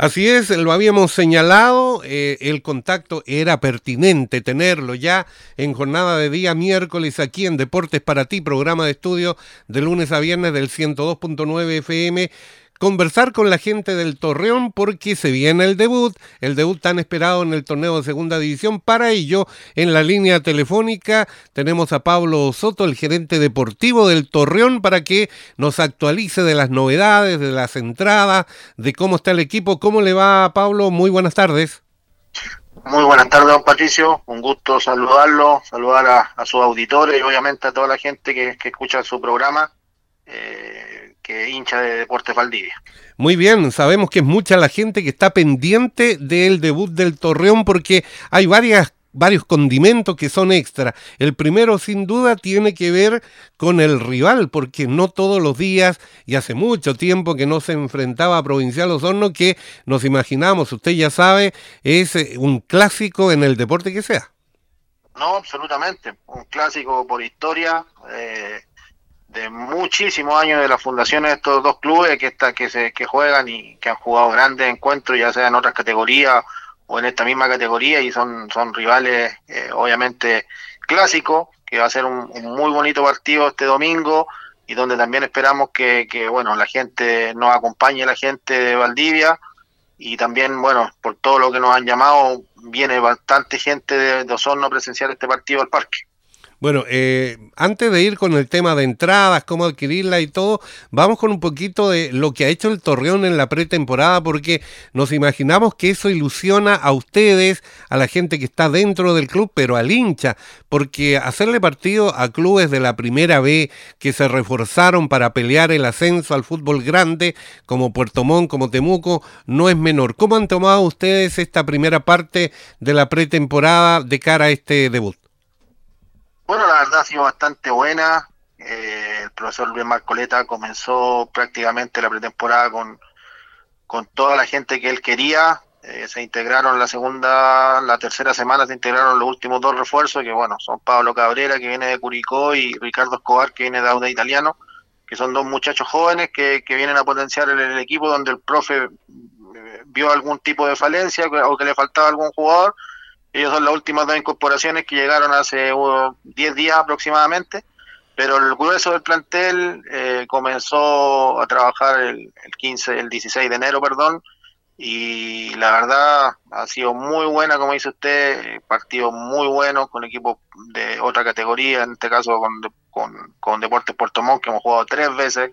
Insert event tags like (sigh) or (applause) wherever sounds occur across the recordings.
Así es, lo habíamos señalado, eh, el contacto era pertinente tenerlo ya en jornada de día miércoles aquí en Deportes para ti, programa de estudio de lunes a viernes del 102.9 FM conversar con la gente del Torreón porque se viene el debut, el debut tan esperado en el torneo de segunda división. Para ello, en la línea telefónica tenemos a Pablo Soto, el gerente deportivo del Torreón, para que nos actualice de las novedades, de las entradas, de cómo está el equipo. ¿Cómo le va, Pablo? Muy buenas tardes. Muy buenas tardes, don Patricio. Un gusto saludarlo, saludar a, sus auditores y obviamente a toda la gente que, escucha su programa. Hincha de Deportes Valdivia. Muy bien, sabemos que es mucha la gente que está pendiente del debut del Torreón porque hay varias varios condimentos que son extra. El primero, sin duda, tiene que ver con el rival, porque no todos los días, y hace mucho tiempo que no se enfrentaba a Provincial Osorno, que nos imaginamos, usted ya sabe, es eh, un clásico en el deporte que sea. No, absolutamente. Un clásico por historia. Eh, de muchísimos años de las fundaciones de estos dos clubes que está, que se que juegan y que han jugado grandes encuentros ya sea en otras categorías o en esta misma categoría y son son rivales eh, obviamente clásicos que va a ser un, muy bonito partido este domingo y donde también esperamos que, que bueno la gente nos acompañe la gente de Valdivia y también bueno por todo lo que nos han llamado viene bastante gente de, de Osorno a presenciar este partido al parque bueno, eh, antes de ir con el tema de entradas, cómo adquirirla y todo, vamos con un poquito de lo que ha hecho el Torreón en la pretemporada, porque nos imaginamos que eso ilusiona a ustedes, a la gente que está dentro del club, pero al hincha, porque hacerle partido a clubes de la primera B que se reforzaron para pelear el ascenso al fútbol grande, como Puerto Montt, como Temuco, no es menor. ¿Cómo han tomado ustedes esta primera parte de la pretemporada de cara a este debut? Bueno, la verdad ha sido bastante buena. Eh, el profesor Luis Marcoleta comenzó prácticamente la pretemporada con, con toda la gente que él quería. Eh, se integraron la segunda, la tercera semana se integraron los últimos dos refuerzos, que bueno, son Pablo Cabrera, que viene de Curicó, y Ricardo Escobar, que viene de Auda Italiano, que son dos muchachos jóvenes que, que vienen a potenciar el, equipo donde el profe eh, vio algún tipo de falencia o que le faltaba algún jugador ellos son las últimas dos incorporaciones que llegaron hace 10 días aproximadamente, pero el grueso del plantel eh, comenzó a trabajar el, 15, el 16 de enero, perdón, y la verdad ha sido muy buena, como dice usted, partido muy bueno con equipos de otra categoría, en este caso con, con, con Deportes Puerto Montt, que hemos jugado tres veces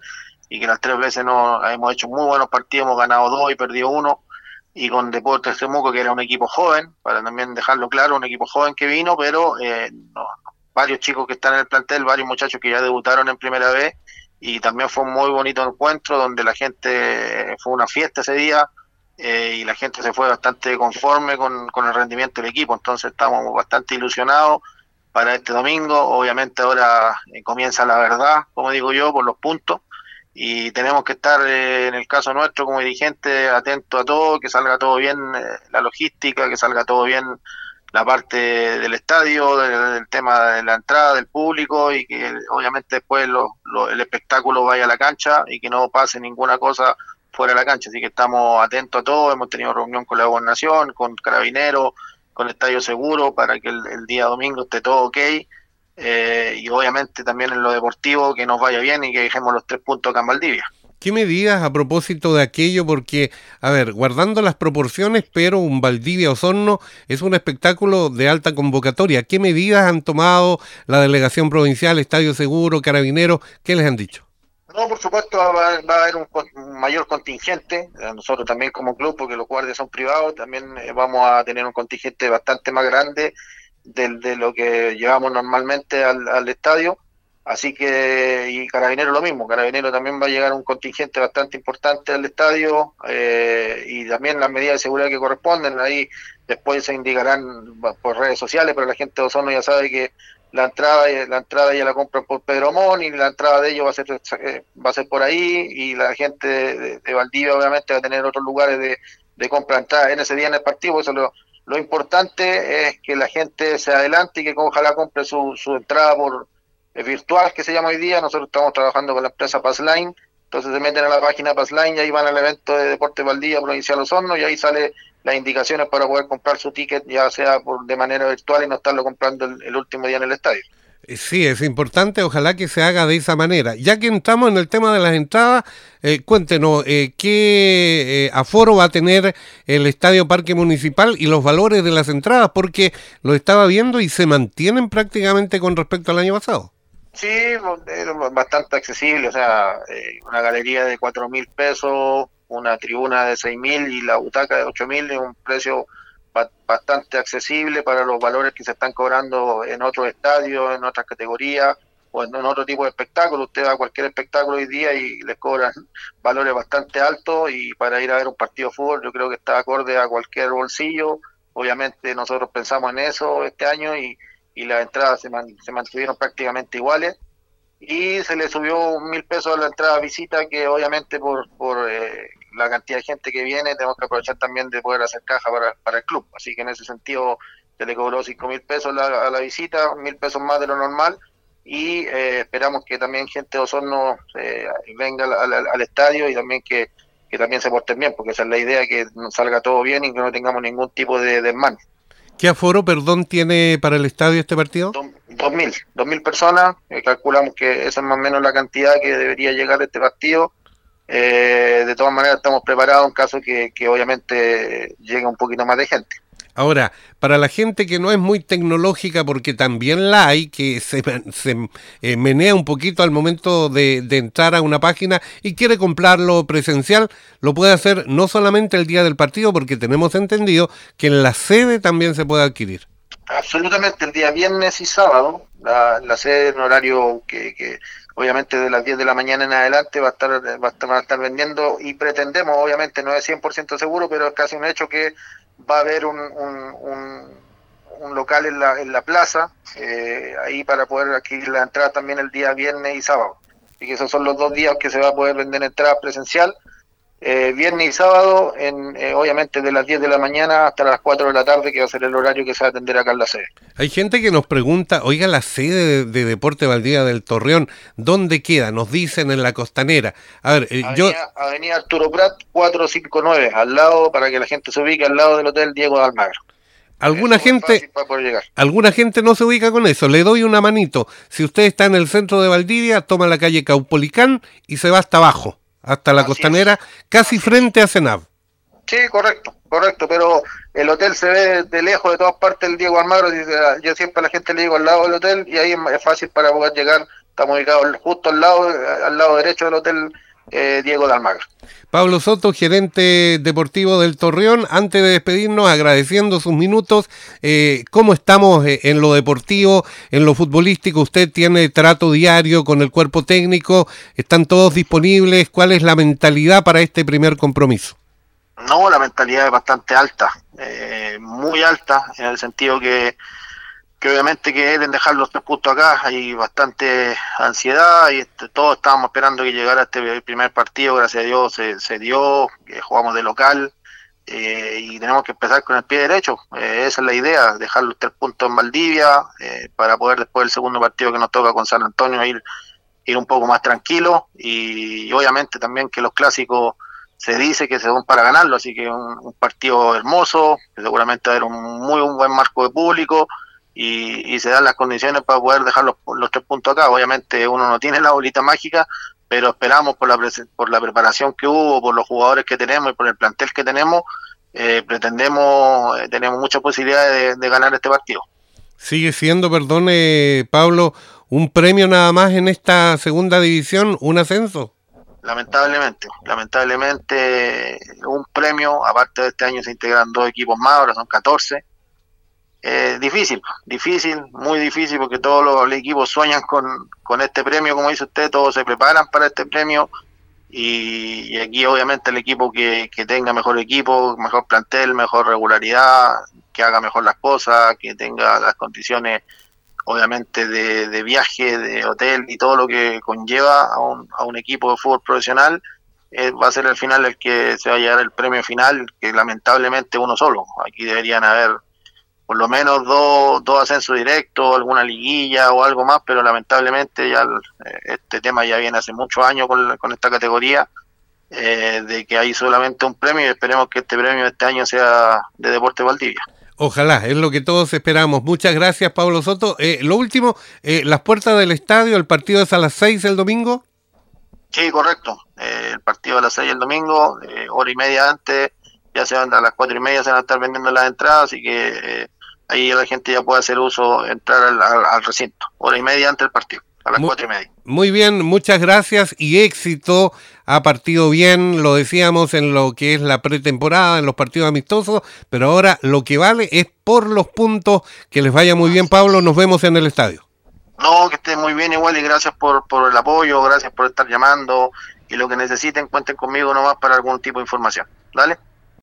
y que las tres veces no hemos hecho muy buenos partidos, hemos ganado dos y perdido uno y con Deportes Temuco, que era un equipo joven, para también dejarlo claro, un equipo joven que vino, pero eh, varios chicos que están en el plantel, varios muchachos que ya debutaron en primera vez, y también fue un muy bonito encuentro donde la gente, fue una fiesta ese día, eh, y la gente se fue bastante conforme con, con el rendimiento del equipo, entonces estamos bastante ilusionados para este domingo, obviamente ahora eh, comienza la verdad, como digo yo, por los puntos, y tenemos que estar eh, en el caso nuestro como dirigente atento a todo, que salga todo bien eh, la logística, que salga todo bien la parte del estadio, del, tema de la entrada del público y que obviamente después el espectáculo vaya a la cancha y que no pase ninguna cosa fuera de la cancha. Así que estamos atentos a todo, hemos tenido reunión con la gobernación, con Carabineros, con Estadio Seguro para que el día domingo esté todo ok eh, y obviamente también en lo deportivo que nos vaya bien y que dejemos los tres puntos acá en Valdivia. ¿Qué medidas a propósito de aquello? Porque, a ver, guardando las proporciones, pero un Valdivia Osorno es un espectáculo de alta convocatoria. ¿Qué medidas han tomado la delegación provincial, Estadio Seguro, Carabineros? ¿Qué les han dicho? No, por supuesto va, a haber un, mayor contingente, eh, nosotros también como club, porque los guardias son privados, también eh, vamos a tener un contingente bastante más grande de, lo que llevamos normalmente al, estadio. Así que, y Carabinero lo mismo, Carabinero también va a llegar un contingente bastante importante al estadio eh, y también las medidas de seguridad que corresponden. Ahí después se indicarán por redes sociales, pero la gente de Osorno ya sabe que la entrada la entrada ya la compran por Pedro Mon y la entrada de ellos va a ser eh, va a ser por ahí y la gente de, Valdivia obviamente va a tener otros lugares de, de compra de entrada en ese día en el partido, eso lo, lo importante es que la gente se adelante y que ojalá compre su, su entrada por eh, virtual, que se llama hoy día. Nosotros estamos trabajando con la empresa Passline Entonces se meten a la página Passline y ahí van al evento de Deporte Valdía Provincial Osorno y ahí sale las indicaciones para poder comprar su ticket, ya sea por, de manera virtual y no estarlo comprando el, último día en el estadio. Eh, sí, es importante, ojalá que se haga de esa manera. Ya que entramos en el tema de las entradas, eh, cuéntenos eh, qué aforo va a tener el Estadio Parque Municipal y los valores de las entradas, porque lo estaba viendo y se mantienen prácticamente con respecto al año pasado. Sí, bastante accesible, o sea, eh, una galería de cuatro mil pesos, una tribuna de seis mil y la butaca de ocho mil es un precio bastante accesible para los valores que se están cobrando en otros estadios, en otras categorías o en, otro tipo de espectáculo. Usted va a cualquier espectáculo hoy día y les cobran (laughs) valores bastante altos y para ir a ver un partido de fútbol yo creo que está acorde a cualquier bolsillo. Obviamente nosotros pensamos en eso este año y y las entradas se, se mantuvieron prácticamente iguales y se le subió mil pesos a la entrada visita que obviamente por, por eh, la cantidad de gente que viene tenemos que aprovechar también de poder hacer caja para, para el club así que en ese sentido se le cobró cinco mil pesos a la visita mil pesos más de lo normal y eh, esperamos que también gente de Osorno eh, venga al, estadio y también que, que también se porten bien porque esa es la idea que salga todo bien y que no tengamos ningún tipo de desmán. ¿Qué aforo, perdón, tiene para el estadio este partido? Dos mil, dos mil personas. Eh, calculamos que esa es más o menos la cantidad que debería llegar este partido. Eh, de todas maneras, estamos preparados en caso que, que obviamente llegue un poquito más de gente. Ahora, para la gente que no es muy tecnológica, porque también la hay, que se, eh, menea un poquito al momento de, entrar a una página y quiere comprarlo presencial, lo puede hacer no solamente el día del partido, porque tenemos entendido que en la sede también se puede adquirir. Absolutamente, el día viernes y sábado, la, sede en horario que, obviamente de las 10 de la mañana en adelante va a estar, va a estar, a estar vendiendo y pretendemos, obviamente no es 100% seguro, pero es casi un hecho que va a haber un, un, local en la, en la plaza, eh, ahí para poder adquirir la entrada también el día viernes y sábado. Y que esos son los dos días que se va a poder vender entrada presencial eh, viernes y sábado, en, eh, obviamente de las 10 de la mañana hasta las 4 de la tarde, que va a ser el horario que se va a atender acá en la sede. Hay gente que nos pregunta, oiga, la sede de, Deporte Valdía del Torreón, ¿dónde queda? Nos dicen en la costanera. A ver, eh, Avenida, yo... Avenida Arturo Prat 459, al lado, para que la gente se ubique, al lado del Hotel Diego de Almagro. Alguna gente, alguna gente no se ubica con eso. Le doy una manito. Si usted está en el centro de Valdivia, toma la calle Caupolicán y se va hasta abajo hasta la costanera, casi frente a Senab. Sí, correcto, correcto, pero el hotel se ve de lejos de todas partes el Diego Almagro, yo siempre a la gente le digo al lado del hotel y ahí es fácil para poder llegar, estamos ubicados justo al lado, al lado derecho del hotel eh, Diego de Almagro. Pablo Soto, gerente deportivo del Torreón, antes de despedirnos, agradeciendo sus minutos, eh, ¿cómo estamos eh, en lo deportivo, en lo futbolístico? ¿Usted tiene trato diario con el cuerpo técnico? ¿Están todos disponibles? ¿Cuál es la mentalidad para este primer compromiso? No, la mentalidad es bastante alta, muy alta, en el sentido que que obviamente quieren dejar los tres puntos acá, hay bastante ansiedad y este, todos estábamos esperando que llegara este primer partido, gracias a Dios se, dio, que jugamos de local eh, y tenemos que empezar con el pie derecho, eh, esa es la idea, dejar los tres puntos en Valdivia eh, para poder después del segundo partido que nos toca con San Antonio ir, ir un poco más tranquilo. Y, obviamente también que los clásicos se dice que se van para ganarlo, así que un, un partido hermoso, seguramente va a haber un muy un buen marco de público y, se dan las condiciones para poder dejar los, tres puntos acá. Obviamente uno no tiene la bolita mágica, pero esperamos por la, por la preparación que hubo, por los jugadores que tenemos y por el plantel que tenemos, eh, pretendemos, eh, tenemos muchas posibilidades de, ganar este partido. Sigue siendo, perdone Pablo, un premio nada más en esta segunda división, un ascenso. Lamentablemente, lamentablemente un premio, aparte de este año se integran dos equipos más, ahora son 14 eh, difícil, difícil, muy difícil porque todos los, equipos sueñan con, con, este premio, como dice usted, todos se preparan para este premio y, aquí obviamente el equipo que, que, tenga mejor equipo, mejor plantel, mejor regularidad, que haga mejor las cosas, que tenga las condiciones obviamente de, de viaje, de hotel y todo lo que conlleva a un, a un equipo de fútbol profesional, eh, va a ser al final el que se va a llevar el premio final, que lamentablemente uno solo. Aquí deberían haber por lo menos dos, dos ascensos directos, alguna liguilla o algo más, pero lamentablemente ya eh, este tema ya viene hace muchos años con, con esta categoría, eh, de que hay solamente un premio y esperemos que este premio este año sea de Deporte Valdivia. Ojalá, es lo que todos esperamos. Muchas gracias, Pablo Soto. Eh, lo último, eh, las puertas del estadio, el partido es a las seis el domingo. Sí, correcto. Eh, el partido a las seis el domingo, hora y media antes, ya se van a las cuatro y media, se van a estar vendiendo las entradas, así que ahí la gente ya puede hacer uso, entrar al, recinto, hora y media antes del partido, a las cuatro y media. Muy bien, muchas gracias y éxito. Ha partido bien, lo decíamos en lo que es la pretemporada, en los partidos amistosos, pero ahora lo que vale es por los puntos. Que les vaya muy bien, Pablo. Nos vemos en el estadio. No, que esté muy bien igual y gracias por, por el apoyo, gracias por estar llamando y lo que necesiten cuenten conmigo nomás para algún tipo de información. Dale.